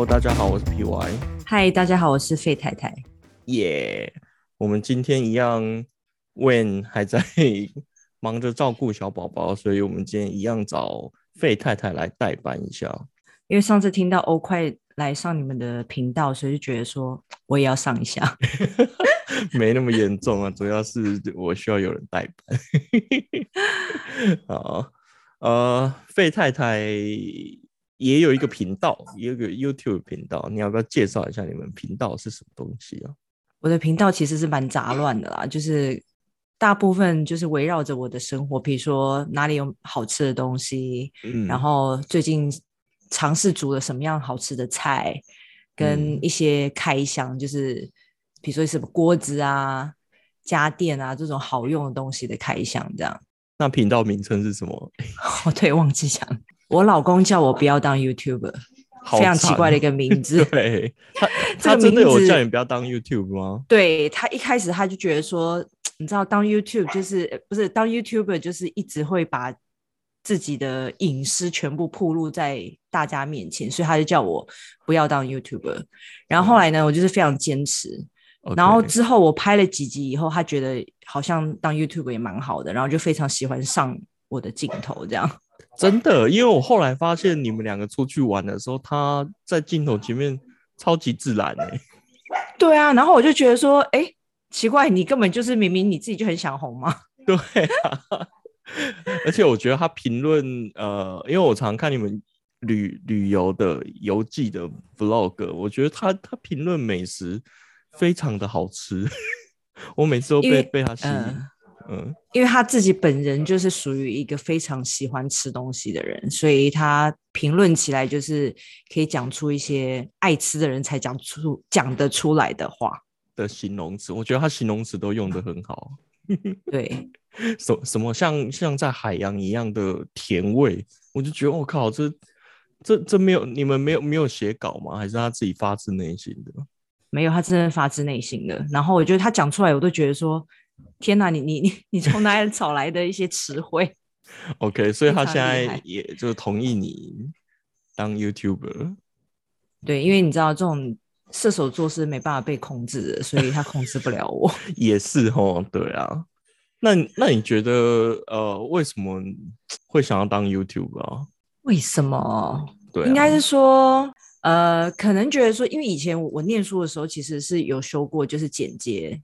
Hello，大家好，我是 PY。嗨，大家好，我是费太太。耶，我们今天一样，When 还在 忙着照顾小宝宝，所以我们今天一样找费太太来代班一下。因为上次听到欧快来上你们的频道，所以就觉得说我也要上一下。没那么严重啊，主要是我需要有人代班。好，呃，费太太也有一个频道，也有个 YouTube 频道，你要不要介绍一下你们频道是什么东西啊？我的频道其实是蛮杂乱的啦，就是大部分就是围绕着我的生活，比如说哪里有好吃的东西，嗯然后最近尝试煮了什么样好吃的菜，跟嗯一些开箱，就是比如说什么锅子啊、家电啊这种好用的东西的开箱，这样。那频道名称是什么？哦，对，忘记讲，我老公叫我不要当 YouTuber，非常奇怪的一个名字。对他，他真的有叫你不要当 YouTube 吗？对他一开始他就觉得说，你知道当 YouTube 就是呃不是当 YouTuber 就是一直会把自己的隐私全部暴露在大家面前，所以他就叫我不要当 YouTuber。然后后来呢，我就是非常坚持。然后之后我拍了几集以后，他觉得好像当 YouTuber 也蛮好的，然后就非常喜欢上我的镜头这样。真的，因为我后来发现你们两个出去玩的时候，他在镜头前面超级自然哎、对啊，然后我就觉得说，哎，奇怪，你根本就是明明你自己就很想红嘛。对啊，而且我觉得他评论，呃，因为我常看你们旅旅游的游记的 vlog，我觉得他他评论美食非常的好吃，我每次都被被他吸引。嗯，嗯因为他自己本人就是属于一个非常喜欢吃东西的人，所以他评论起来就是可以讲出一些爱吃的人才讲出讲得出来的话。的形容词，我觉得他形容词都用的很好。对，什什么像像在海洋一样的甜味，我就觉得我靠，这这这没有你们没有没有写稿吗？还是他自己发自内心的？没有他真的发自内心的。然后我觉得他讲出来，我都觉得说，天哪，你你你你从哪里 找来的一些词汇？OK，所以他现在也就同意你当 YouTuber。对，因为你知道这种射手座是没办法被控制的，所以他控制不了我。也是哦，对啊。那那你觉得呃，为什么会想要当 YouTuber 啊？为什么？对啊，应该是说，呃，可能觉得说，因为以前我我念书的时候，其实是有修过就是剪接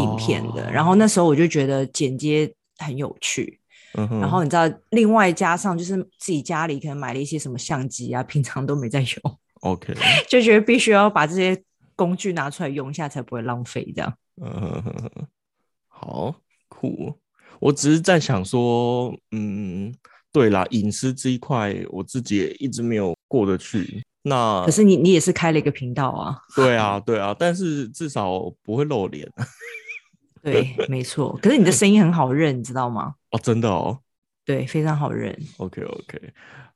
影片的，哦然后那时候我就觉得剪接很有趣，嗯然后你知道，另外加上就是自己家里可能买了一些什么相机啊，平常都没在用，OK，就觉得必须要把这些工具拿出来用一下，才不会浪费这样。嗯哼哼哼，好酷。我只是在想说，嗯，对啦，隐私这一块我自己也一直没有过得去。那可是你你也是开了一个频道啊，对啊，对啊，但是至少不会露脸 对，没错。可是你的声音很好认，你知道吗？哦，真的哦。对，非常好认。OK OK，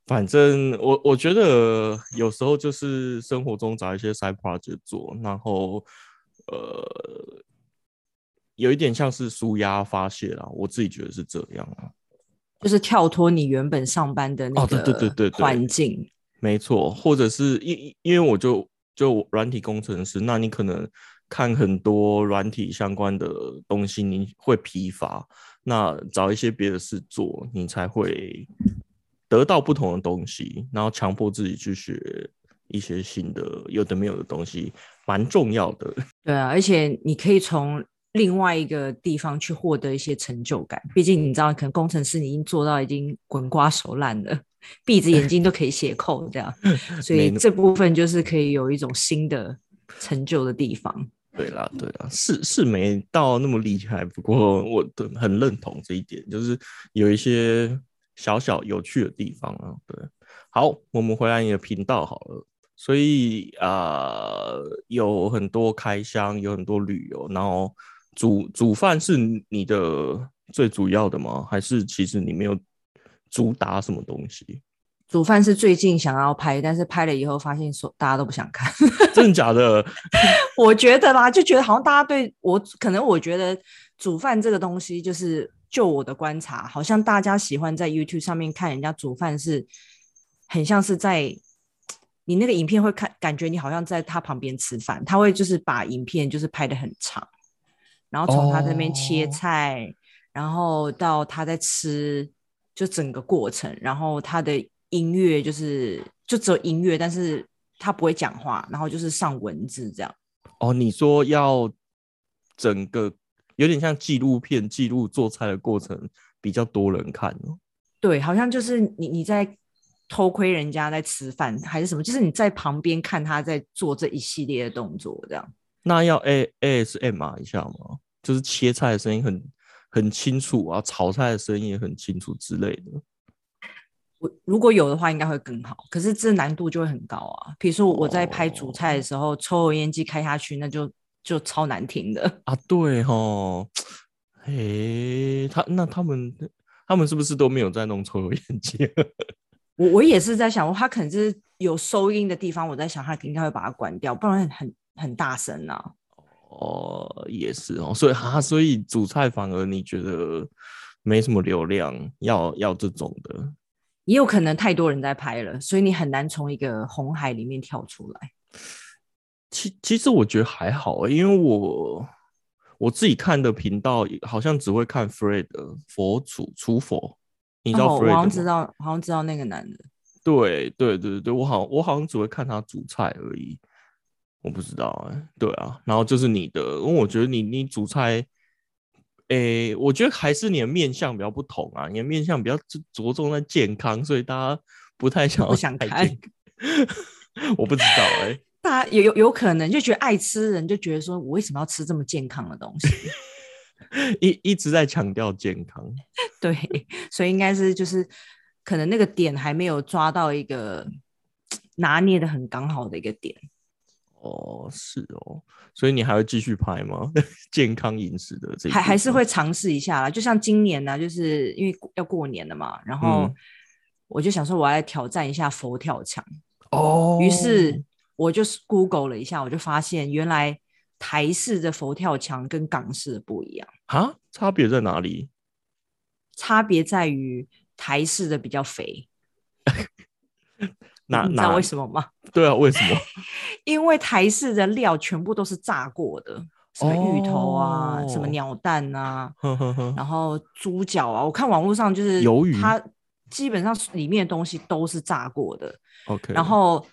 反正我我觉得有时候就是生活中找一些 side project 做，然后呃，有一点像是舒压发泄啦，我自己觉得是这样啊。就是跳脱你原本上班的那哦对对对对环境，没错，或者是因因为我就就软体工程师，那你可能看很多软体相关的东西，你会疲乏，那找一些别的事做，你才会得到不同的东西，然后强迫自己去学一些新的有的没有的东西，蛮重要的。对啊，而且你可以从另外一个地方去获得一些成就感。毕竟你知道，可能工程师你已经做到已经滚瓜熟烂了，闭着眼睛都可以写扣这样，所以这部分就是可以有一种新的成就的地方。对啦，对啦，是是没到那么厉害，不过我都很认同这一点，就是有一些小小有趣的地方啊。对，好，我们回来你的频道好了。所以啊、呃有很多开箱，有很多旅游，然后煮煮饭是你的最主要的吗？还是其实你没有主打什么东西？煮饭是最近想要拍，但是拍了以后发现说大家都不想看。真的假的？我觉得啦，就觉得好像大家对我，可能我觉得煮饭这个东西，就是就我的观察，好像大家喜欢在 YouTube 上面看人家煮饭是，很像是在你那个影片会看，感觉你好像在他旁边吃饭，他会就是把影片就是拍的很长，然后从他这边切哦菜，然后到他在吃，就整个过程，然后他的音乐就是就只有音乐，但是他不会讲话，然后就是上文字这样。哦，你说要整个有点像纪录片，记录做菜的过程，比较多人看哦。对，好像就是你你在偷窥人家在吃饭还是什么，就是你在旁边看他在做这一系列的动作，这样。那要 A A S M R 一下吗？就是切菜的声音很很清楚啊，炒菜的声音也很清楚之类的。我如果有的话，应该会更好。可是这难度就会很高啊。比如说我在拍主菜的时候，抽油烟机开下去，那就就超难听的。啊，对吼，诶，他那他们他们是不是都没有在弄抽油烟机？我我也是在想，他可能是有收音的地方，我在想他应该会把它关掉，不然很很大声啊。哦，也是哦，所以哈，所以主菜反而你觉得没什么流量，要要这种的。也有可能太多人在拍了，所以你很难从一个红海里面跳出来。其其实我觉得还好欸，因为我我自己看的频道好像只会看 Fred 的佛祖出佛，你知道哦，Fred 我好像？知道，好像知道那个男的。对对对对，我好我好像只会看他煮菜而已，我不知道哎、对啊，然后就是你的，因为我觉得你你煮菜，诶、我觉得还是你的面相比较不同啊，你的面相比较着着重在健康，所以大家不太想要不想看 我不知道哎、大家有有有可能就觉得爱吃的人就觉得说，我为什么要吃这么健康的东西？一一直在强调健康。对，所以应该是就是可能那个点还没有抓到一个 拿捏的很刚好的一个点。哦，是哦，所以你还会继续拍吗？健康饮食的这还还是会尝试一下啦。就像今年呢、就是因为要过年了嘛，然后嗯我就想说我要来挑战一下佛跳墙，哦，于是我就是 Google 了一下，我就发现原来台式的佛跳墙跟港式的不一样，啊，差别在哪里？差别在于台式的比较肥。哪你知道为什么吗？对啊，为什么？因为台式的料全部都是炸过的，什么芋头啊，什么哦鸟蛋啊，呵呵呵，然后猪脚啊，我看网络上就是鱿鱼它基本上里面的东西都是炸过的。OK，然后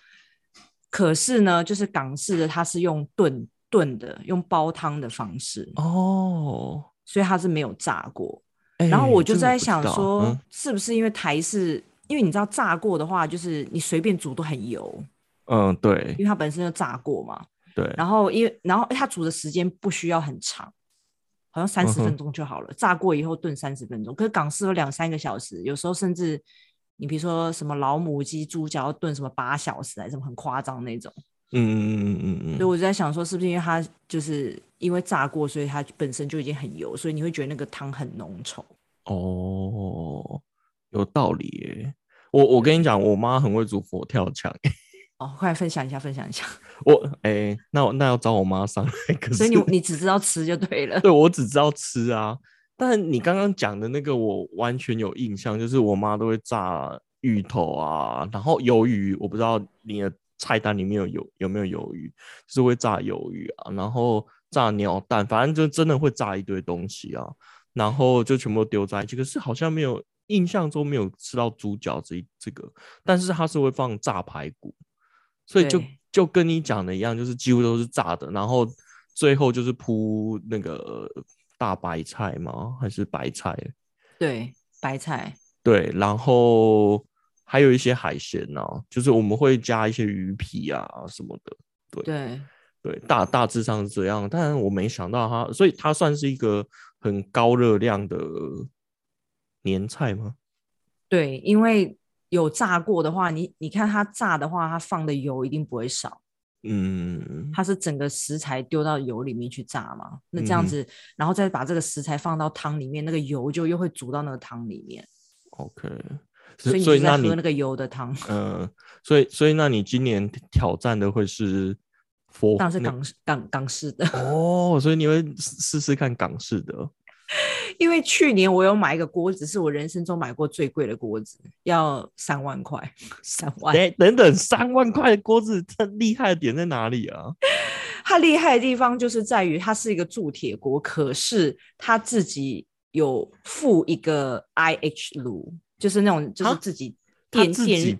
可是呢，就是港式的它是用炖炖的，用煲汤的方式，哦，所以它是没有炸过。然后哎我就在想说，嗯是不是因为台式？因为你知道炸过的话，就是你随便煮都很油，嗯，对因为它本身就炸过嘛。对，然后因为然后它煮的时间不需要很长，好像三十分钟就好了。炸过以后炖三十分钟，可是港式有两三个小时，有时候甚至你比如说什么老母鸡、猪脚要炖什么八小时，还是什么很夸张那种。嗯嗯嗯嗯嗯所以我就在想说，是不是因为它就是因为炸过，所以它本身就已经很油，所以你会觉得那个汤很浓稠。哦，有道理耶。我我跟你讲，我妈很会煮佛跳墙，哦，快来分享一下，分享一下。我哎、那我那要找我妈上来，可是所以你你只知道吃就对了。对我只知道吃啊。但你刚刚讲的那个，我完全有印象，就是我妈都会炸芋头啊，然后鱿鱼，我不知道你的菜单里面有有有没有鱿鱼，就是会炸鱿鱼啊，然后炸鸟蛋，反正就真的会炸一堆东西啊，然后就全部丢在一起。可是好像没有印象中没有吃到猪脚这一这个，但是它是会放炸排骨，所以就就跟你讲的一样，就是几乎都是炸的，然后最后就是铺那个大白菜吗？还是白菜？对，白菜。对，然后还有一些海鲜呢、就是我们会加一些鱼皮啊什么的。对，对，大大致上是这样，但我没想到它，所以它算是一个很高热量的年菜吗？对，因为有炸过的话，你你看它炸的话，它放的油一定不会少。嗯，它是整个食材丢到油里面去炸嘛，那这样子，然后再把这个食材放到汤里面，那个油就又会煮到那个汤里面，OK，所以你就所以那你在喝那个油的汤。嗯，所以所以那你今年挑战的会是佛那当然是港式港港式的，哦，所以你会试试试看港式的，因为去年我有买一个锅子，是我人生中买过最贵的锅子，要三万块，三万。哎，等等，三万块的锅子，它厉害的点在哪里啊？它厉害的地方就是在于它是一个铸铁锅，可是它自己有附一个 IH 炉，就是那种就是自己电电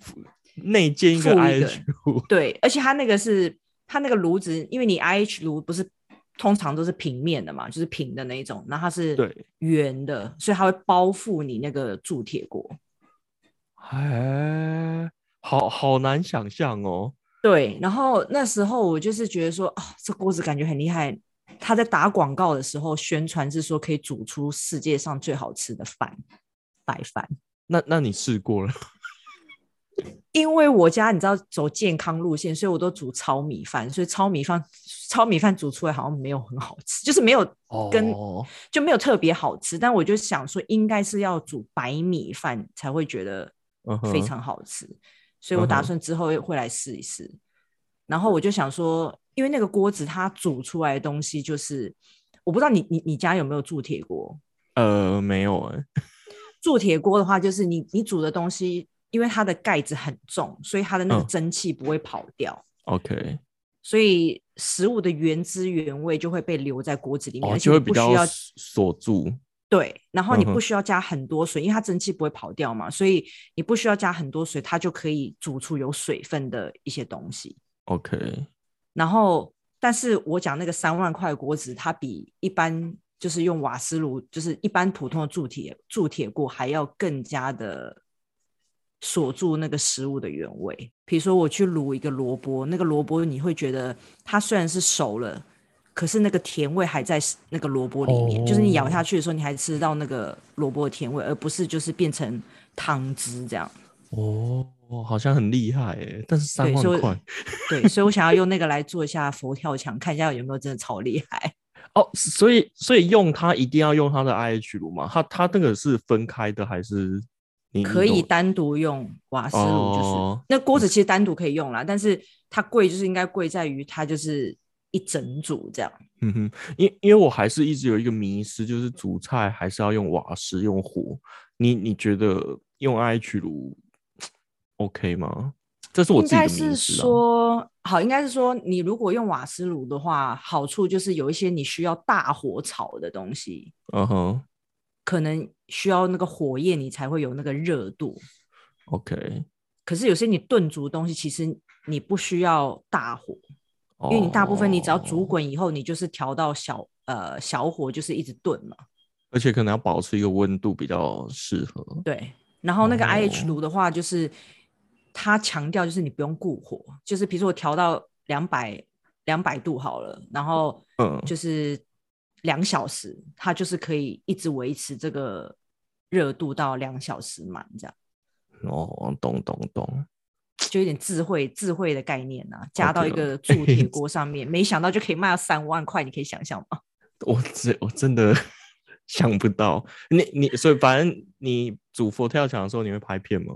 内建一个 IH 炉，对，而且它那个是它那个炉子，因为你 IH 炉不是。通常都是平面的嘛，就是平的那一种，那它是圆的，所以它会包覆你那个铸铁锅。哎，好好难想象哦。对，然后那时候我就是觉得说，哦，这锅子感觉很厉害。他在打广告的时候宣传是说可以煮出世界上最好吃的饭，白饭。那那你试过了？因为我家你知道走健康路线，所以我都煮糙米饭，所以糙米饭糙米饭煮出来好像没有很好吃，就是没有跟就没有特别好吃。但我就想说，应该是要煮白米饭才会觉得非常好吃，所以我打算之后会来试一试。然后我就想说，因为那个锅子它煮出来的东西就是，我不知道你你你家有没有铸铁锅？呃，没有哎。铸铁锅的话，就是你你煮的东西。因为它的盖子很重，所以它的那个蒸汽不会跑掉。OK，所以食物的原汁原味就会被留在锅子里面，而且不需要锁住。对，然后你不需要加很多水，因为它蒸汽不会跑掉嘛，所以你不需要加很多水，它就可以煮出有水分的一些东西。OK，然后，但是我讲那个三万块锅子，它比一般就是用瓦斯炉，就是一般普通的铸铁铸铁锅还要更加的。锁住那个食物的原味，比如说我去卤一个萝卜，那个萝卜你会觉得它虽然是熟了，可是那个甜味还在那个萝卜里面，就是你咬下去的时候，你还吃到那个萝卜的甜味，而不是就是变成汤汁这样。哦，好像很厉害哎，但是三万块，对，所以我想要 用那个来做一下佛跳墙，看一下有没有真的超厉害。哦，所以所以用它一定要用它的 IH 炉吗？它它那个是分开的还是？可以单独用瓦斯炉，就是那锅子其实单独可以用啦，但是它贵就是应该贵在于它就是一整组这样。嗯哼，因因为我还是一直有一个迷失，就是煮菜还是要用瓦斯用火。你你觉得用 IH 炉 OK 吗？这是我自己的迷思。说好，应该是说你如果用瓦斯炉的话，好处就是有一些你需要大火炒的东西。嗯哼。可能需要那个火焰，你才会有那个热度。OK。可是有些你炖煮的东西，其实你不需要大火，因为你大部分你只要煮滚以后，你就是调到小呃小火，就是一直炖嘛。而且可能要保持一个温度比较适合。对。然后那个 IH 炉的话，就是它强调就是你不用顾火，就是比如说我调到两百两百度好了，然后嗯，就是。两小时，它就是可以一直维持这个热度到两小时满这样。哦，懂懂懂，就有点智慧智慧的概念啊，加到一个铸铁锅上面，没想到就可以卖到三万块，你可以想象吗？我真我真的 想不到，你你所以反正你煮佛跳墙的时候，你会拍片吗？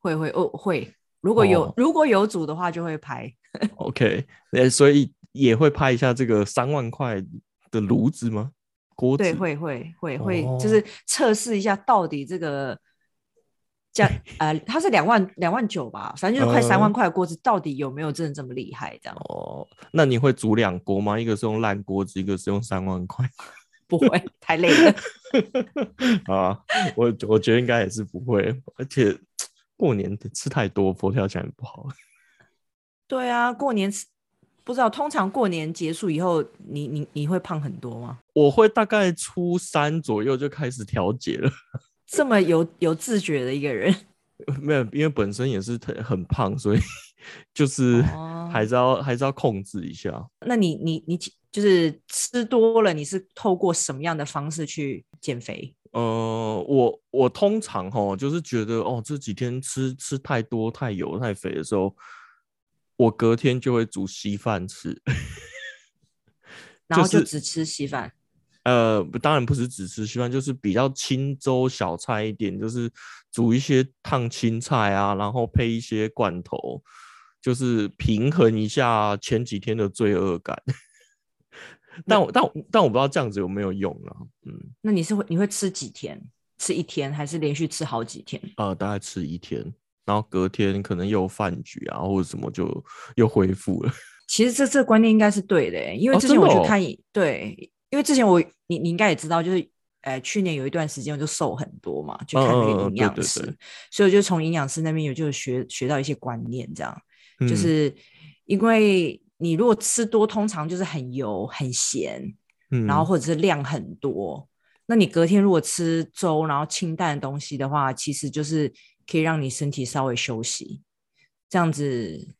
会会哦会，如果有如果有煮的话，就会拍。OK，呃，所以也会拍一下这个三万块。的炉子吗？锅子对，会会会会，就是测试一下到底这个价 呃，它是两万两万九吧，反正就是快三万块的锅子，到底有没有真的这么厉害？这样哦，那你会煮两锅吗？一个是用烂锅子，一个是用三万块，不会太累了 啊。我我觉得应该也是不会，而且过年吃太多佛跳墙也不好。对啊，过年吃。不知道，通常过年结束以后，你你你会胖很多吗？我会大概初三左右就开始调节了。这么有 有自觉的一个人，没有，因为本身也是很很胖，所以就是还是要还是要控制一下。那你你你就是吃多了，你是透过什么样的方式去减肥？呃，我我通常哈，就是觉得哦，这几天吃吃太多、太油、太肥的时候。我隔天就会煮稀饭吃，然后就只吃稀饭。呃，当然不是只吃稀饭，就是比较清粥小菜一点，就是煮一些烫青菜啊，然后配一些罐头，就是平衡一下前几天的罪恶感。但我但我但我不知道这样子有没有用啊。嗯，那你是会你会吃几天？吃一天还是连续吃好几天？呃，大概吃一天，然后隔天可能又有饭局啊或者什么就又恢复了。其实这这个观念应该是对的、因为哦之前我去看影，对，因为之前我你你应该也知道，就是呃去年有一段时间我就瘦很多嘛，去看那个营对对养师，对所以我就从营养师那边有就学学到一些观念，这样、嗯就是因为你如果吃多，通常就是很油很咸，嗯，然后或者是量很多。那你隔天如果吃粥，然后清淡的东西的话，其实就是可以让你身体稍微休息，这样子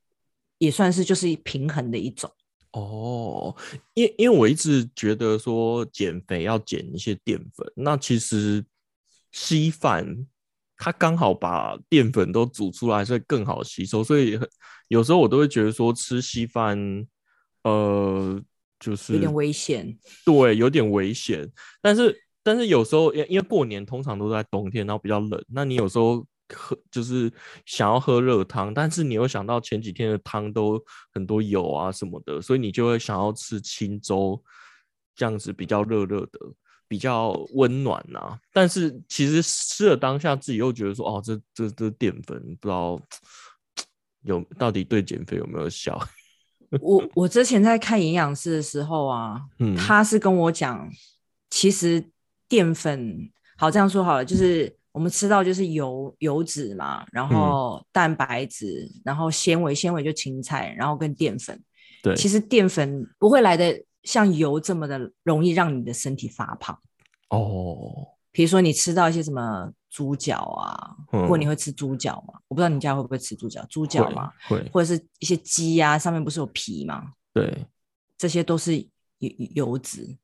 也算是就是平衡的一种。哦，因因为我一直觉得说减肥要减一些淀粉，那其实稀饭它刚好把淀粉都煮出来，所以更好吸收。所以很有时候我都会觉得说吃稀饭，呃，就是有点危险。对，有点危险。但是但是有时候，因因为过年通常都在冬天，然后比较冷，那你有时候喝就是想要喝热汤，但是你又想到前几天的汤都很多油啊什么的，所以你就会想要吃清粥，这样子比较热热的。比较温暖呐、但是其实吃了当下自己又觉得说，哦，这这这淀粉不知道有到底对减肥有没有效？我我之前在看营养师的时候啊，嗯他是跟我讲，其实淀粉好这样说好了，就是我们吃到就是油油脂嘛，嗯然后蛋白质，然后纤维，纤维就青菜，然后跟淀粉。对，其实淀粉不会来的像油这么的容易让你的身体发胖。哦，比如说你吃到一些什么猪脚啊，嗯或你会吃猪脚吗？我不知道你家会不会吃猪脚，猪脚会嘛，会，或者是一些鸡啊，上面不是有皮吗？对，这些都是油油脂，哦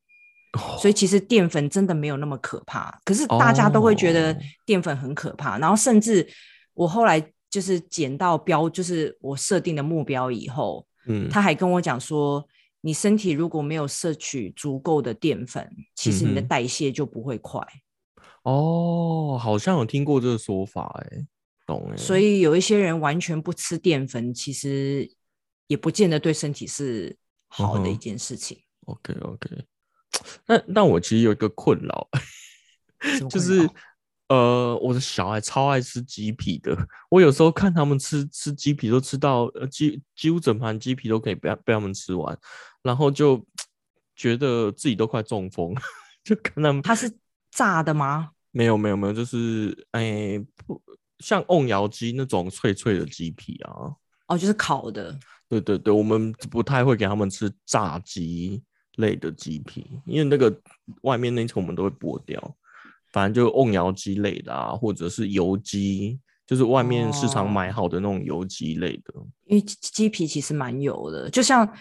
所以其实淀粉真的没有那么可怕。可是大家都会觉得哦。淀粉很可怕，然后甚至我后来就是减到标，就是我设定的目标以后，嗯，他还跟我讲说，你身体如果没有摄取足够的淀粉，其实你的代谢就不会快。哦，好像有听过这个说法、哎，懂哎、所以有一些人完全不吃淀粉，其实也不见得对身体是好的一件事情。OK OK，但但我其实有一个困扰，就是呃，我的小孩超爱吃鸡皮的，我有时候看他们吃吃鸡皮都吃到呃几几乎整盘鸡皮都可以被他被他们吃完，然后就觉得自己都快中风，就看他们它是炸的吗？没有没有没有，就是哎不像瓮窑鸡那种脆脆的鸡皮啊，哦，就是烤的。对对对，我们不太会给他们吃炸鸡类的鸡皮，因为那个外面那层我们都会剥掉。反正就瓮窑鸡类的啊，或者是油鸡，就是外面市场买哦好的那种油鸡类的。因为鸡鸡皮其实蛮油的，就像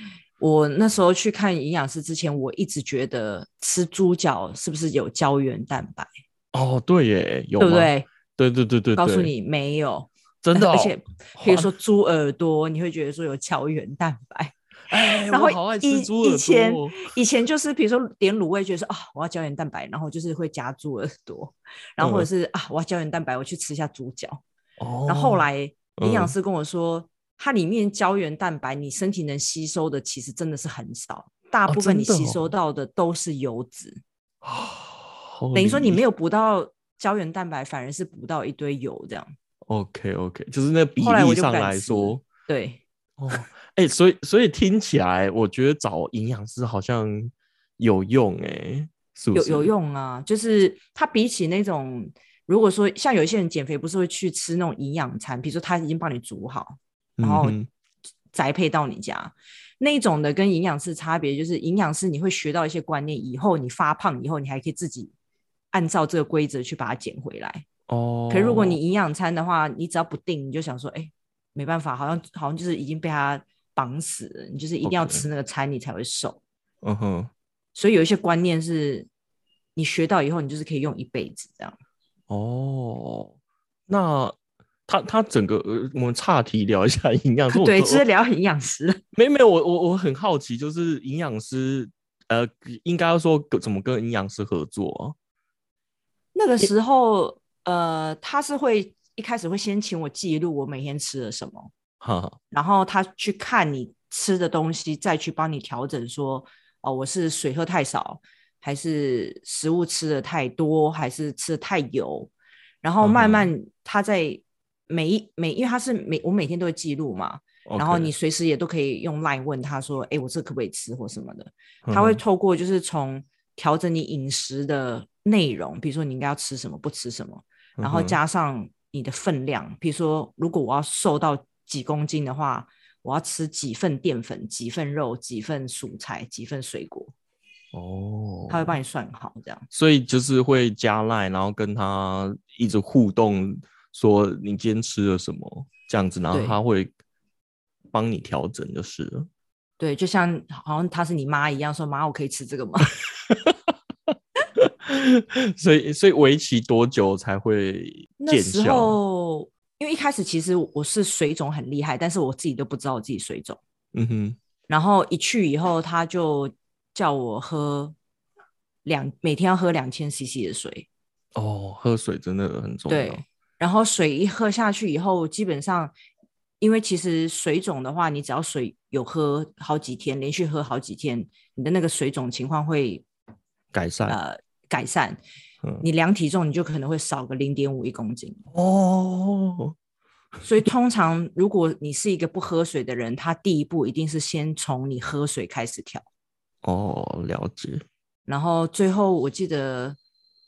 我那时候去看营养师之前，我一直觉得吃猪脚是不是有胶原蛋白，哦，对耶？对不对？对对对对，对，告诉你没有，真的、哦，而且比如哇说猪耳朵，你会觉得说有胶原蛋白。哎，然后以以前以前就是比如说点卤味，觉得说啊我要胶原蛋白，然后就是会加猪耳朵，然后或者嗯是啊我要胶原蛋白，我去吃一下猪脚。哦，然后后来营养嗯。师跟我说，它里面胶原蛋白你身体能吸收的其实真的是很少，大哦部分你吸收到的都是油脂，哦等于说你没。有有补到胶原蛋白，反而是补到一堆油这样。OK OK，就是那比例上来说，对，哦，哎、所以所以听起来，我觉得找营养师好像有用哎、是不是？有有用啊，就是它比起那种，如果说像有一些人减肥不是会去吃那种营养餐，比如说他已经帮你煮好，然后宅配到你家。那一种的跟营养师差别就是，营养师你会学到一些观念，以后你发胖以后，你还可以自己按照这个规则去把它减回来。哦，可是如果你营养餐的话，你只要不定，你就想说，哎、没办法，好像好像就是已经被它绑死了，你就是一定要吃那个餐，你才会瘦。嗯哼，所以有一些观念是你学到以后，你就是可以用一辈子这样。哦，那他他整个呃我们岔题聊一下 营养对，我只是聊营养师。没没有，我我我很好奇，就是营养师呃，应该要说怎么跟营养师合作啊？那个时候，呃，他是会一开始会先请我记录我每天吃了什么，然后他去看你吃的东西，再去帮你调整说，哦，我是水喝太少，还是食物吃的太多，还是吃的太油，然后慢慢他在每一每，因为他是每我每天都会记录嘛，然后你随时也都可以用 Line 问他说，哎，我这可不可以吃或什么的，嗯他会透过就是从调整你饮食的内容，比如说你应该要吃什么，不吃什么，然后加上你的分量，比如说如果我要瘦到几公斤的话，我要吃几份淀粉、几份肉、几份蔬菜、几份水果，哦，他会帮你算好这样。所以就是会加赖，然后跟他一直互动，说你今天吃了什么这样子，然后他会帮你调整就是了。对，就像好像他是你妈一样，说妈，我可以吃这个吗？所以所以为期多久才会那时见效？候，因为一开始其实我是水肿很厉害，但是我自己都不知道我自己水肿。嗯哼，然后一去以后，他就叫我喝两每天要喝两千 CC 的水，哦，喝水真的很重要。对，然后水一喝下去以后，基本上，因为其实水肿的话，你只要水有喝好几天，连续喝好几天，你的那个水肿情况会改善。呃改善。嗯你量体重，你就可能会少个零点五一公斤。哦，所以通常如果你是一个不喝水的人，他第一步一定是先从你喝水开始调。哦，了解。然后最后我记得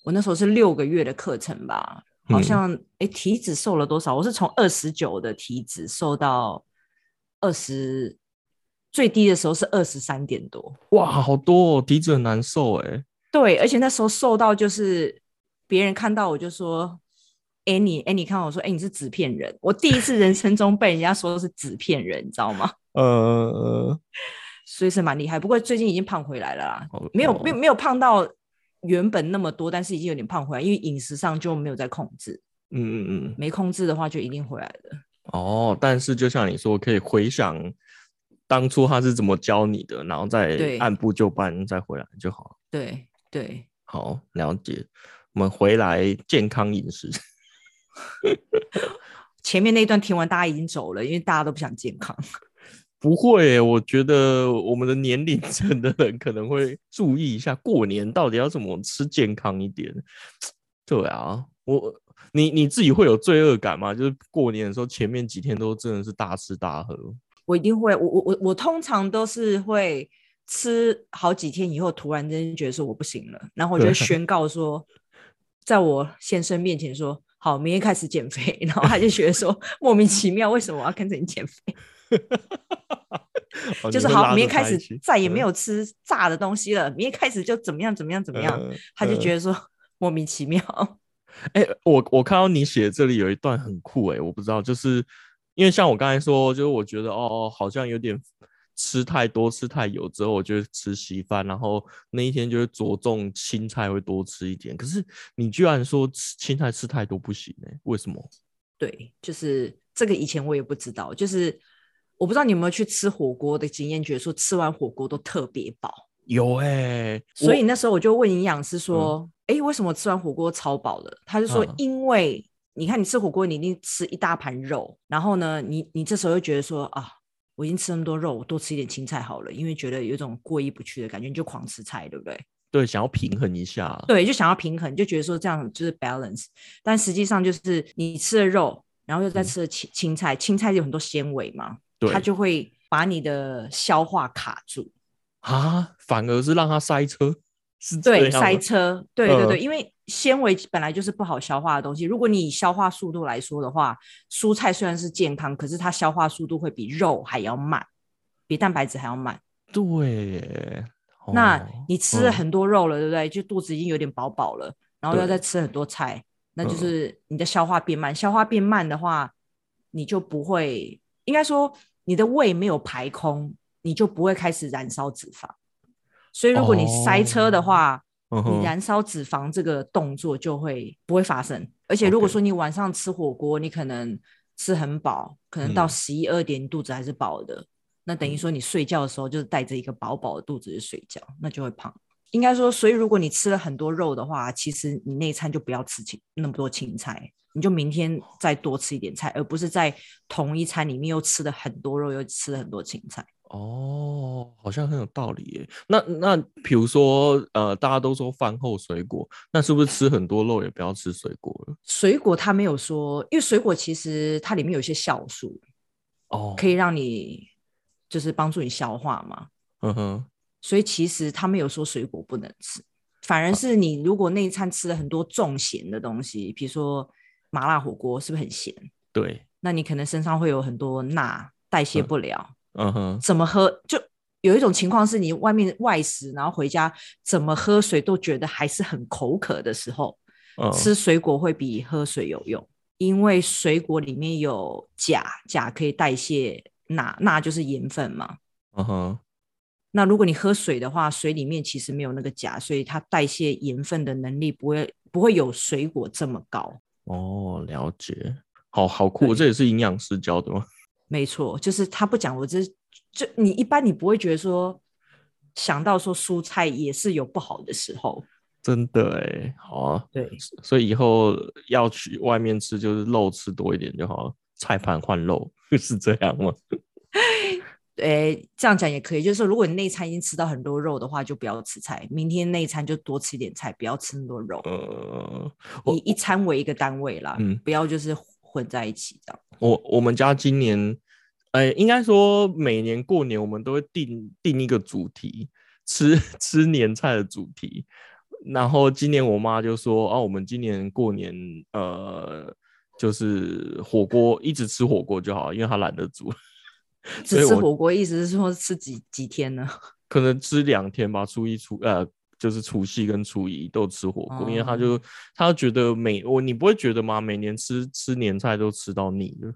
我那时候是六个月的课程吧，好嗯像哎、体脂瘦了多少？我是从二十九的体脂瘦到二十，最低的时候是二十三点多。哇，好多哦，体脂很难受哎。对，而且那时候瘦到就是别人看到我就说。哎，你哎，你看我说，哎，你是纸片人。我第一次人生中被人家说是纸片人，你知道吗？呃，所以是蛮厉害。不过最近已经胖回来了啦，哦没有哦没有没有胖到原本那么多，但是已经有点胖回来，因为饮食上就没有在控制，嗯嗯嗯。没控制的话就一定回来的。哦，但是就像你说，可以回想当初他是怎么教你的，然后再按部就班再回来就好。对对，好，了解。我们回来健康饮食。前面那一段听完，大家已经走了，因为大家都不想健康。不会耶，我觉得我们的年龄层的人可能会注意一下，过年到底要怎么吃健康一点。对啊，我你你自己会有罪恶感吗？就是过年的时候，前面几天都真的是大吃大喝。我一定会，我我我我通常都是会吃好几天以后，突然间觉得说我不行了，然后我就 宣告说，在我先生面前说，好，明天开始减肥，然后他就觉得说莫名其妙，为什么我要跟着你减肥？哦就是好，明天开始再也没嗯有吃炸的东西了，明天开始就怎么样怎么样怎么样，嗯他就嗯觉得说莫名其妙。哎、我我看到你写这里有一段很酷哎、我不知道，就是因为像我刚才说，就是我觉得哦，好像有点吃太多、吃太油之后，我就会吃稀饭，然后那一天就会着重青菜会多吃一点。可是你居然说吃青菜吃太多不行哎、为什么？对，就是这个以前我也不知道，就是我不知道你有没有去吃火锅的经验，觉得说吃完火锅都特别饱。有哎、所以那时候我就问营养师说：“哎、为什么吃完火锅超饱的？”他就说嗯：“因为你看你吃火锅，你一定吃一大盘肉，然后呢，你你这时候又觉得说啊，我已经吃那么多肉，我多吃一点青菜好了，因为觉得有一种过意不去的感觉，你就狂吃菜，对不对？对想要平衡一下，对，就想要平衡，就觉得说这样就是 balance，但实际上就是你吃了肉，然后又再嗯。吃了青青菜，青菜有很多纤维嘛，对。它就会把你的消化卡住。”啊，反而是让它塞车，是这对，塞车，对对对，嗯因为纤维本来就是不好消化的东西。如果你以消化速度来说的话，蔬菜虽然是健康，可是它消化速度会比肉还要慢，比蛋白质还要慢。对耶，那哦你吃了嗯很多肉了，对不对？就肚子已经有点饱饱了，然后又对再吃很多菜，那就嗯是你的消化变慢。消化变慢的话，你就不会，应该说你的胃没有排空，你就不会开始燃烧脂肪。所以如果你塞车的话，你燃烧脂肪这个动作就会不会发生。而且如果说你晚上吃火锅，你可能吃很饱，可能到嗯十一二点你肚子还是饱的，那等于说你睡觉的时候就是带着一个饱饱的肚子去睡觉，那就会胖。应该说，所以如果你吃了很多肉的话，其实你那一餐就不要吃青那么多青菜，你就明天再多吃一点菜，而不是在同一餐里面又吃了很多肉，又吃了很多青菜。哦，好像很有道理耶。那那比如说，呃，大家都说饭后水果，那是不是吃很多肉也不要吃水果了？水果它没有说，因为水果其实它里面有一些酵素，哦，可以让你就是帮助你消化嘛。嗯哼，所以其实他没有说水果不能吃，反而是你如果那一餐吃了很多重咸的东西，比如说麻辣火锅，是不是很咸？对，那你可能身上会有很多钠，代谢不了。嗯哼，怎么喝？就有一种情况是你外面外食，然后回家怎么喝水都觉得还是很口渴的时候，嗯吃水果会比喝水有用，因为水果里面有钾，钾可以代谢钠，钠就是盐分嘛。嗯哼，那如果你喝水的话，水里面其实没有那个钾，所以它代谢盐分的能力不会不会有水果这么高。哦，了解，好好酷，这也是营养师教的吗？没错，就是他不讲，我这就你一般你不会觉得说想到说蔬菜也是有不好的时候。真的哎，好啊，对，所以以后要去外面吃，就是肉吃多一点就好了，菜盘换肉 是这样吗？诶，这样讲也可以，就是说如果你那一餐已经吃到很多肉的话，就不要吃菜，明天那一餐就多吃一点菜，不要吃那么多肉，呃，以一餐为一个单位啦，嗯不要就是混在一起这样。我我们家今年，哎、应该说每年过年我们都会定定一个主题，吃吃年菜的主题。然后今年我妈就说，啊，我们今年过年，呃，就是火锅，一直吃火锅就好，因为她懒得煮，只吃火锅，意思是说吃几几天呢？可能吃两天吧，初一、初呃，就是除夕跟初一都吃火锅，因为他就他觉得每我你不会觉得吗？每年吃吃年菜都吃到腻了。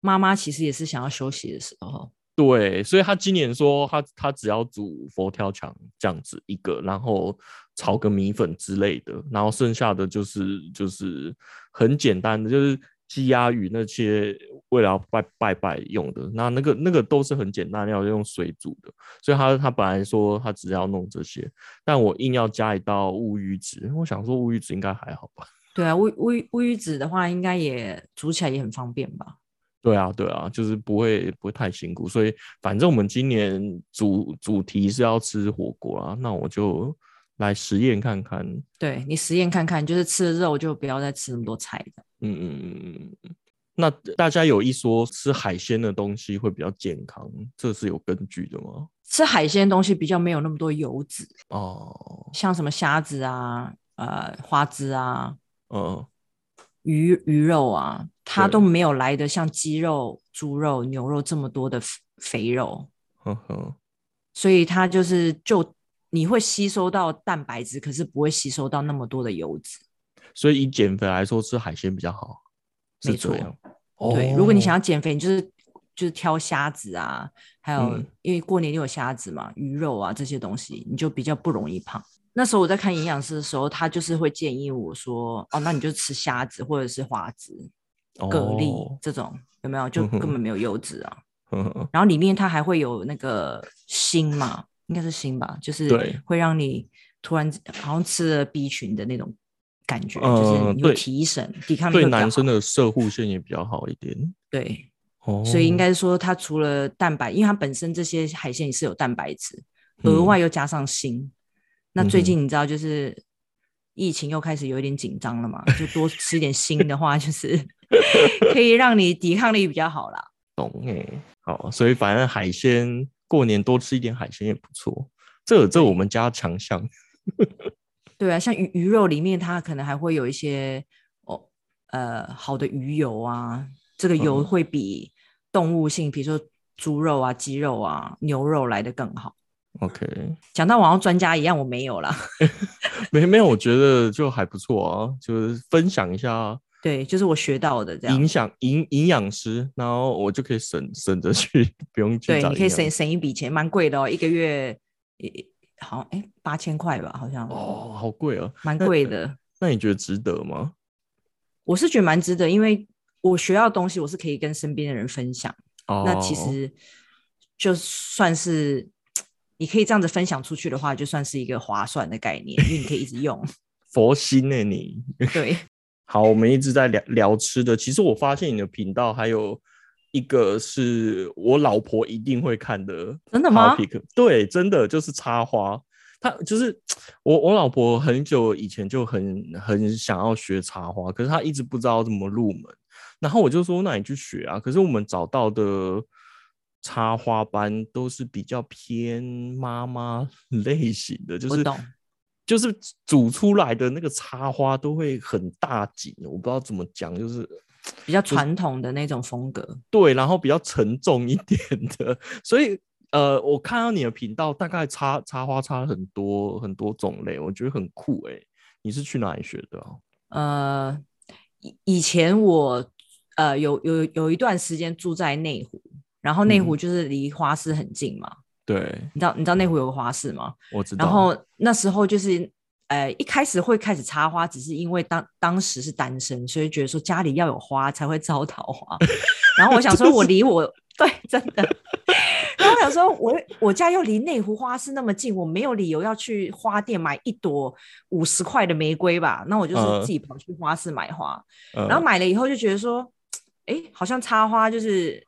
妈妈其实也是想要休息的时候。对，所以他今年说他他只要煮佛跳墙这样子一个，然后炒个米粉之类的，然后剩下的就是就是很简单的，就是鸡鸭鱼那些为了要拜拜拜用的，那那个那个都是很简单，要用水煮的。所以他他本来说他只要弄这些，但我硬要加一道乌鱼子，我想说乌鱼子应该还好吧。对啊，乌乌乌鱼子的话，应该也煮起来也很方便吧？对啊，对啊，就是不会不会太辛苦，所以反正我们今年主主题是要吃火锅啊，那我就来实验看看。对你实验看看，就是吃了肉就不要再吃那么多菜的。嗯嗯嗯嗯嗯。那大家有一说吃海鲜的东西会比较健康，这是有根据的吗？吃海鲜的东西比较没有那么多油脂，哦，像什么虾子啊、呃花枝啊、嗯，鱼鱼肉啊，它都没有来的像鸡肉、猪肉、牛肉这么多的肥肥肉，呵呵，所以它就是就你会吸收到蛋白质，可是不会吸收到那么多的油脂。所以以减肥来说，吃海鲜比较好，是没错这样。对，如果你想要，减肥，你就是就是挑虾子啊，还有、嗯因为过年就有虾子嘛，鱼肉啊这些东西，你就比较不容易胖。那时候我在看营养师的时候，他就是会建议我说，哦，那你就吃虾子或者是花枝、蛤蜊哦这种，有没有？就根本没有油脂啊。然后里面它还会有那个锌嘛，应该是锌吧，就是会让你突然好像吃了 B 群的那种感觉，嗯就是有提神，抵抗力对会比较好男生的射护线也比较好一点。对。哦，所以应该说，它除了蛋白，因为它本身这些海鲜也是有蛋白质，额嗯外又加上锌。那最近你知道，就是疫情又开始有一点紧张了嘛，就多吃一点锌的话，就是 可以让你抵抗力比较好啦。懂哎，好，所以反正海鲜过年多吃一点海鲜也不错，这这我们家强项。对啊，像鱼鱼肉里面，它可能还会有一些哦呃好的鱼油啊，这个油嗯会比动物性，比如说猪肉啊、鸡肉啊、牛肉来的更好。OK，讲到我好像专家一样，我没有啦。没没有，我觉得就还不错啊，就是分享一下对，就是我学到的这样影。响营营养师，然后我就可以省省着去，不用去对，你可以省省一笔钱，蛮贵的哦，一个月也好像哎八千块吧，好像哦，好贵啊，蛮贵的。那你觉得值得吗？我是觉得蛮值得，因为我学到东西，我是可以跟身边的人分享。哦，那其实就算是你可以这样子分享出去的话，就算是一个划算的概念，因为你可以一直用。佛心呢、你。对，好，我们一直在聊聊吃的，其实我发现你的频道还有一个是我老婆一定会看的，真的吗？对，真的就是插花。她就是我，我老婆很久以前就很很想要学插花，可是她一直不知道怎么入门。然后我就说，那你去学啊。可是我们找到的插花班都是比较偏妈妈 类型的，就是就是煮出来的那个插花都会很大景，我不知道怎么讲，就是。比较传统的那种风格，对，然后比较沉重一点的，所以呃，我看到你的频道，大概插插花插很多很多种类，我觉得很酷哎。你是去哪里学的？呃，以以前我呃有有有一段时间住在内湖，然后内湖就是离花市很近嘛。对，你知道你知道内湖有个花市吗？我知道。然后那时候就是。呃，一开始会开始插花，只是因为当当时是单身，所以觉得说家里要有花才会招桃花。然后我想说，我离我 对真的，然后我想说，我我家又离内湖花市那么近，我没有理由要去花店买一朵五十块的玫瑰吧？那我就是自己跑去花市买花。然后买了以后就觉得说，哎，好像插花就是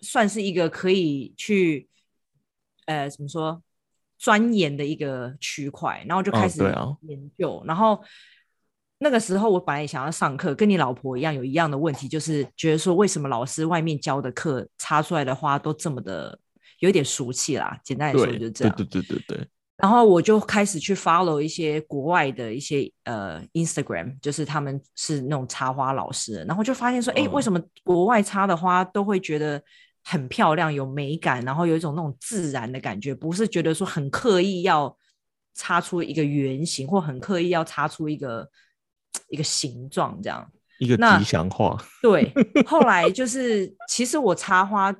算是一个可以去，呃，怎么说？钻研的一个区块，然后就开始研究。然后那个时候，我本来也想要上课，跟你老婆一样，有一样的问题，就是觉得说，为什么老师外面教的课插出来的花都这么的有点俗气啦？简单来说就是这样。对对对对对。然后我就开始去 follow 一些国外的一些呃 Instagram，就是他们是那种插花老师，然后就发现说，哎，为什么国外插的花都会觉得。很漂亮，有美感，然后有一种那种自然的感觉，不是觉得说很刻意要插出一个圆形，或很刻意要插出一个一个形状这样。一个吉祥话。对，后来就是其实我插花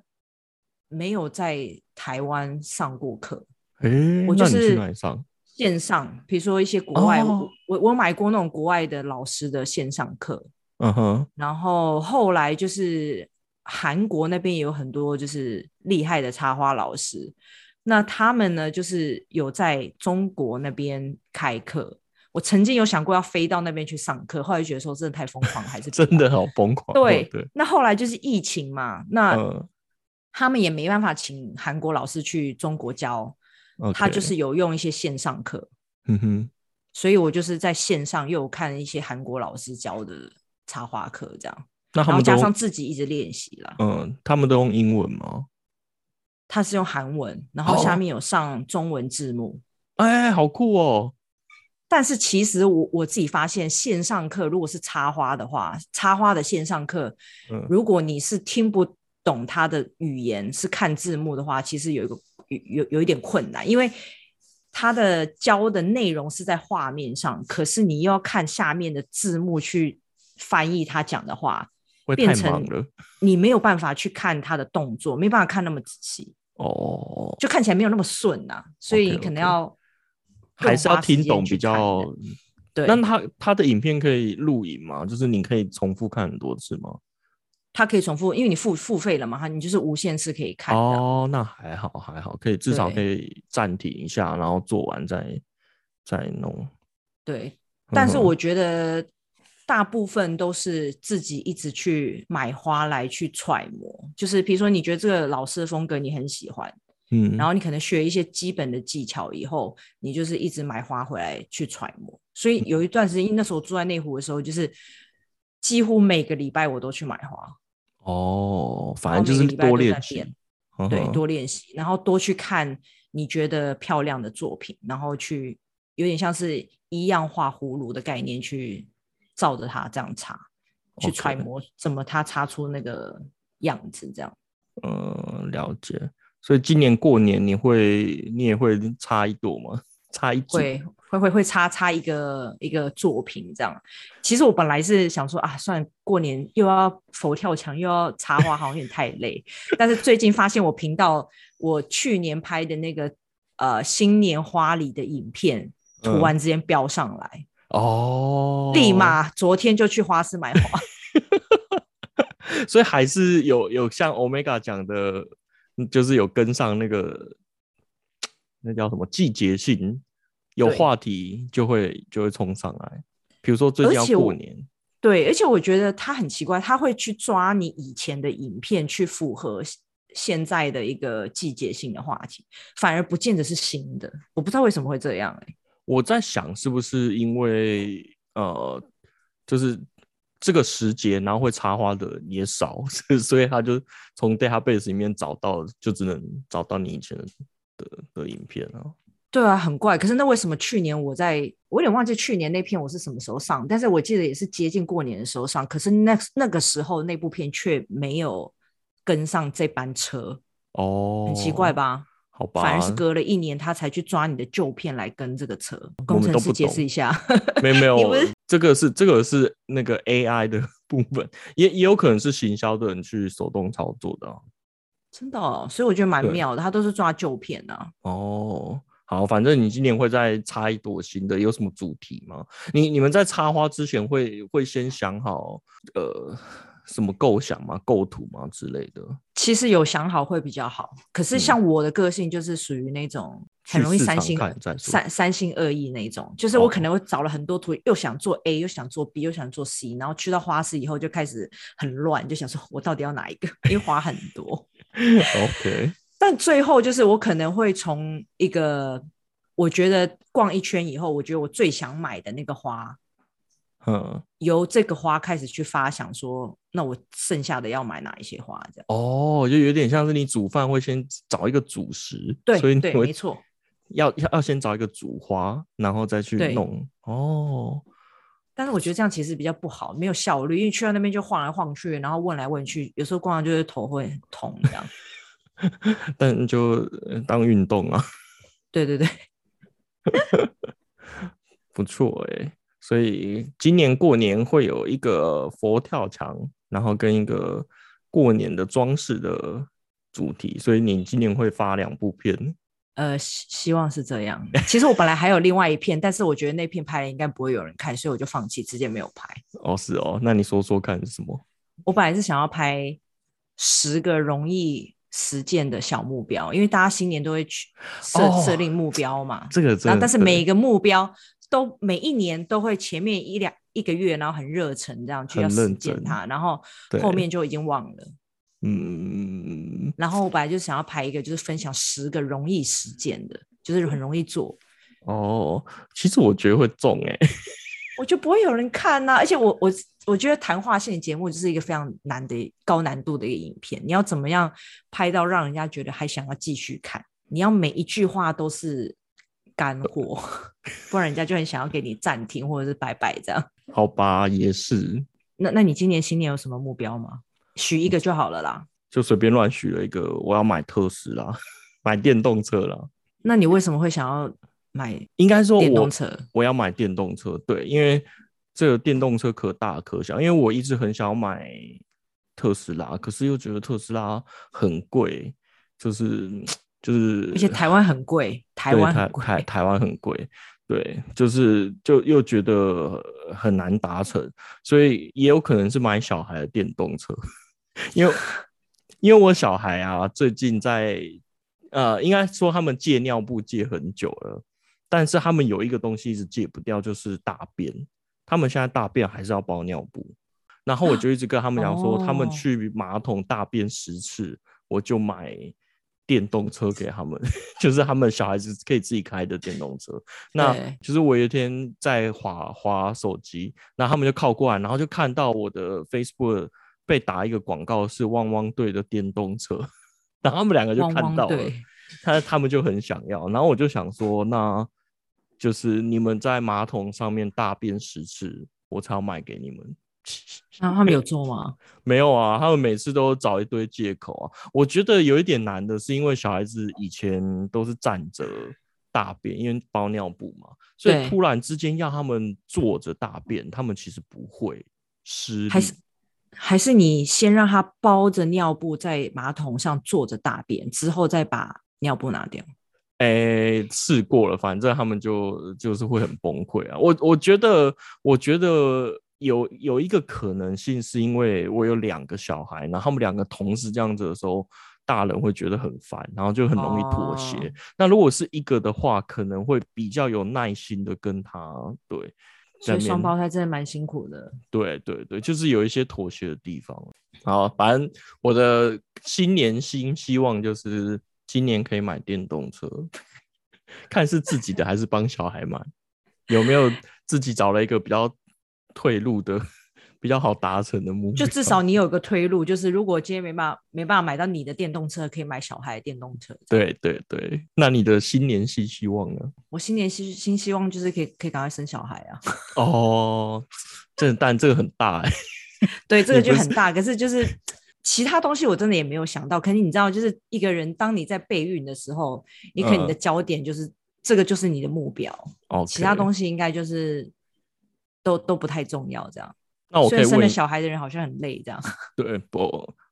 没有在台湾上过课，哎，我就是上线上，比如说一些国外，我我买过那种国外的老师的线上课，嗯哼，然后后来就是。韩国那边也有很多就是厉害的插花老师，那他们呢就是有在中国那边开课。我曾经有想过要飞到那边去上课，后来觉得说真的太疯狂，还是 真的好疯狂。对对。那后来就是疫情嘛，那他们也没办法请韩国老师去中国教，他就是有用一些线上课。嗯哼。所以我就是在线上又有看一些韩国老师教的插花课，这样。然后加上自己一直练习了。嗯，他们都用英文吗？他是用韩文，然后下面有上中文字幕。哎，好酷哦！但是其实我我自己发现，线上课如果是插花的话，插花的线上课，如果你是听不懂他的语言，是看字幕的话，其实有一个有有有一点困难，因为他的教的内容是在画面上，可是你又要看下面的字幕去翻译他讲的话。变成你没有办法去看他的动作，没办法看那么仔细哦，就看起来没有那么顺呐，所以可能要还是要听懂比较对。那他他的影片可以录影吗？就是你可以重复看很多次吗？他可以重复，因为你付付费了嘛，哈，你就是无限次可以看。哦，那还好还好，可以至少可以暂停一下，然后做完再再弄。对，但是我觉得。大部分都是自己一直去买花来去揣摩，就是比如说你觉得这个老师的风格你很喜欢，嗯，然后你可能学一些基本的技巧以后，你就是一直买花回来去揣摩。所以有一段时间，那时候住在内湖的时候，就是几乎每个礼拜我都去买花。哦，反正就是多练习，对，多练习，然后多去看你觉得漂亮的作品，然后去有点像是一样画葫芦的概念去。照着它这样插，去揣摩怎么它插出那个样子，这样。嗯，了解。所以今年过年你会你也会插一朵吗？插一会会会会插插一个一个作品这样。其实我本来是想说啊，算过年又要佛跳墙又要插花，好像有点太累。但是最近发现我频道我去年拍的那个呃新年花礼的影片，突然之间飙上来。哦，立马昨天就去花市买花，所以还是有有像 Omega 讲的，就是有跟上那个那叫什么季节性，有话题就会就会冲上来。比如说最近要过年，对，而且我觉得他很奇怪，他会去抓你以前的影片去符合现在的一个季节性的话题，反而不见得是新的。我不知道为什么会这样哎、我在想是不是因为呃，就是这个时节，然后会插花的也少，所以他就从 database 里面找到，就只能找到你以前的的的影片啊。对啊，很怪。可是那为什么去年我在，我有点忘记去年那片我是什么时候上，但是我记得也是接近过年的时候上。可是那那个时候那部片却没有跟上这班车，哦，很奇怪？吧？好吧，反而是隔了一年，他才去抓你的旧片来跟这个车。工程师解释一下，没有 没有这个是这个是那个 AI 的 部分，也也有可能是行销的人去手动操作的啊、真的、哦，所以我觉得蛮妙的，他都是抓旧片啊。哦，好，反正你今年会再插一朵新的，有什么主题吗？你你们在插花之前会会先想好呃什么构想吗？构图吗之类的？其实有想好会比较好，可是嗯像我的个性就是属于那种很容易三心三三心二意那种，就是我可哦能会找了很多图，又想做 A，又想做 B，又想做 C，然后去到花市以后就开始很乱，就想说我到底要哪一个？因为花很多，OK，但最后就是我可能会从一个我觉得逛一圈以后，我觉得我最想买的那个花，嗯，由这个花开始去发想说，那我剩下的要买哪一些花？这样哦，就有点像是你煮饭会先找一个主食，对对，所以你会没错。要要要先找一个主花，然后再去弄。哦，但是我觉得这样其实比较不好，没有效率，因为去到那边就晃来晃去，然后问来问去，有时候逛完就是头会很痛这样。但就呃当运动啊，对对对，不错哎、所以今年过年会有一个佛跳墙，然后跟一个过年的装饰的主题，所以你今年会发两部片。呃，希希望是这样。其实我本来还有另外一片，但是我觉得那片拍了应该不会有人看，所以我就放弃，直接没有拍。哦，是哦，那你说说看是什么？我本来是想要拍十个容易实践的小目标，因为大家新年都会去设、哦设定目标嘛。这个真的，然后，但是每一个目标都每一年都会前面一两一个月，然后很热忱这样去要实践它，然后对后面就已经忘了。嗯，然后我本来就想要拍一个，就是分享十个容易实践的，就是很容易做，哦，其实我觉得会中哎、我就不会有人看呐、而且我我我觉得谈话性的节目就是一个非常难的高难度的一个影片，你要怎么样拍到让人家觉得还想要继续看？你要每一句话都是干货，不然人家就很想要给你暂停或者是拜拜这样。好吧，也是，那那你今年新年有什么目标吗？许一个就好了啦。就随便乱许了一个，我要买特斯拉，买电动车啦。那你为什么会想要买应该说我电动车？我要买电动车，对，因为这个电动车可大可小，因为我一直很想要买特斯拉，可是又觉得特斯拉很贵，就是就是，而且台湾很贵，台对湾很贵。台台台湾很贵，对，就是就又觉得很难达成，所以也有可能是买小孩的电动车，因为 因为我小孩啊，最近在呃，应该说他们戒尿布戒很久了，但是他们有一个东西一直戒不掉，就是大便，他们现在大便还是要包尿布。然后我就一直跟他们讲说，他们哦。去马桶大便十次，我就买电动车给他们，就是他们小孩子可以自己开的电动车。那对就是我有一天在滑滑手机，那他们就靠过来，然后就看到我的 Facebook 被打一个广告是汪汪队的电动车，然后他们两个就看到了，他他们就很想要，然后我就想说，那就是你们在马桶上面大便十次，我才要买给你们。然后他们有做吗？没有啊，他们每次都找一堆借口啊。我觉得有一点难的是，因为小孩子以前都是站着大便，因为包尿布嘛，所以突然之间要他们坐着大便，他们其实不会失力还是。还是你先让他包着尿布在马桶上坐着大便，之后再把尿布拿掉？诶，试过了，反正他们就就是会很崩溃啊。我我觉得，我觉得有有一个可能性，是因为我有两个小孩，然后他们两个同时这样子的时候，大人会觉得很烦，然后就很容易妥协。哦那如果是一个的话，可能会比较有耐心的跟他对。所以双胞胎真的蛮辛苦的。对对对，就是有一些妥协的地方。好，反正我的新年新希望就是今年可以买电动车，看是自己的还是帮小孩买，有没有自己找了一个比较退路的、比较好达成的目标？就至少你有个推路，就是如果今天没办法没办法买到你的电动车，可以买小孩的电动车。对对对。那你的新年新希望呢？我新年新新希望就是可以可以赶快生小孩啊。哦，这但这个很大哎、对，这个就很大，可是就是其他东西我真的也没有想到。可是你知道，就是一个人当你在备孕的时候，你可能你的嗯焦点就是、这个就是你的目标，哦，其他东西，西应该就是都都不太重要。这样，那我虽然生了可以问一小孩的人好像很累，这样。对不？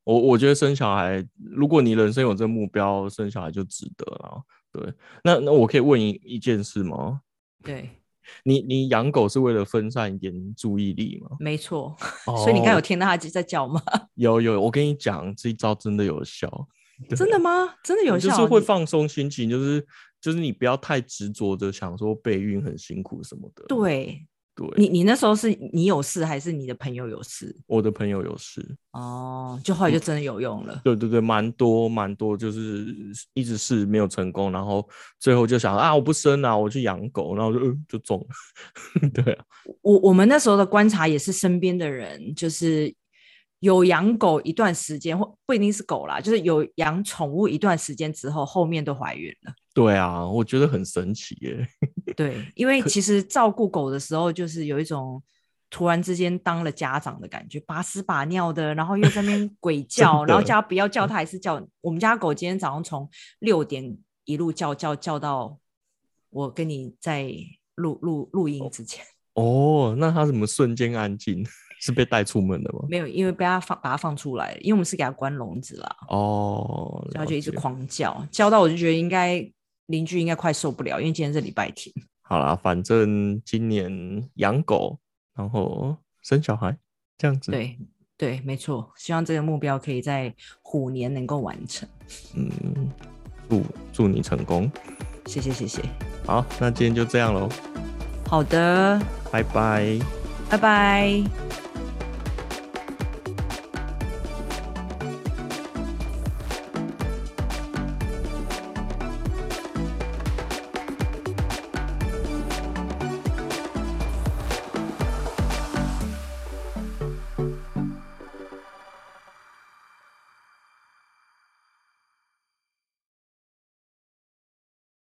我我觉得生小孩，如果你人生有这个目标，生小孩就值得了。对，那那我可以问一一件事吗？对，你你养狗是为了分散一点注意力吗？没错。所以你刚有哦听到他在叫吗？有有，我跟你讲，这一招真的有效，真的吗？真的有效？就是会放松心情，就是就是你不要太执着的想说备孕很辛苦什么的。对对，你你那时候是你有事还是你的朋友有事？我的朋友有事，哦，就后来就真的有用了。对对对，蛮多蛮多，就是一直试没有成功，然后最后就想啊，我不生了，我去养狗，然后就、呃、就中了。对啊，我我们那时候的观察也是身边的人，就是有养狗一段时间，或不一定是狗啦，就是有养宠物一段时间之后，后面都怀孕了。对啊，我觉得很神奇耶。对，因为其实照顾狗的时候，就是有一种突然之间当了家长的感觉，把屎把尿的，然后又在那边鬼 叫，然后叫它不要叫，它还是叫。我们家狗今天早上从六点一路叫叫叫到我跟你在录录录音之前。哦，那它怎么瞬间安静？是被带出门的吗？没有，因为被它放把它放出来，因为我们是给它关笼子啦，哦，然后就一直狂叫，叫到我就觉得应该邻居应该快受不了，因为今天是礼拜天。好啦，反正今年养狗，然后生小孩，这样子。，对对，没错，希望这个目标可以在虎年能够完成。嗯，祝祝你成功。谢谢谢谢，好，那今天就这样喽，好的，拜拜。拜拜。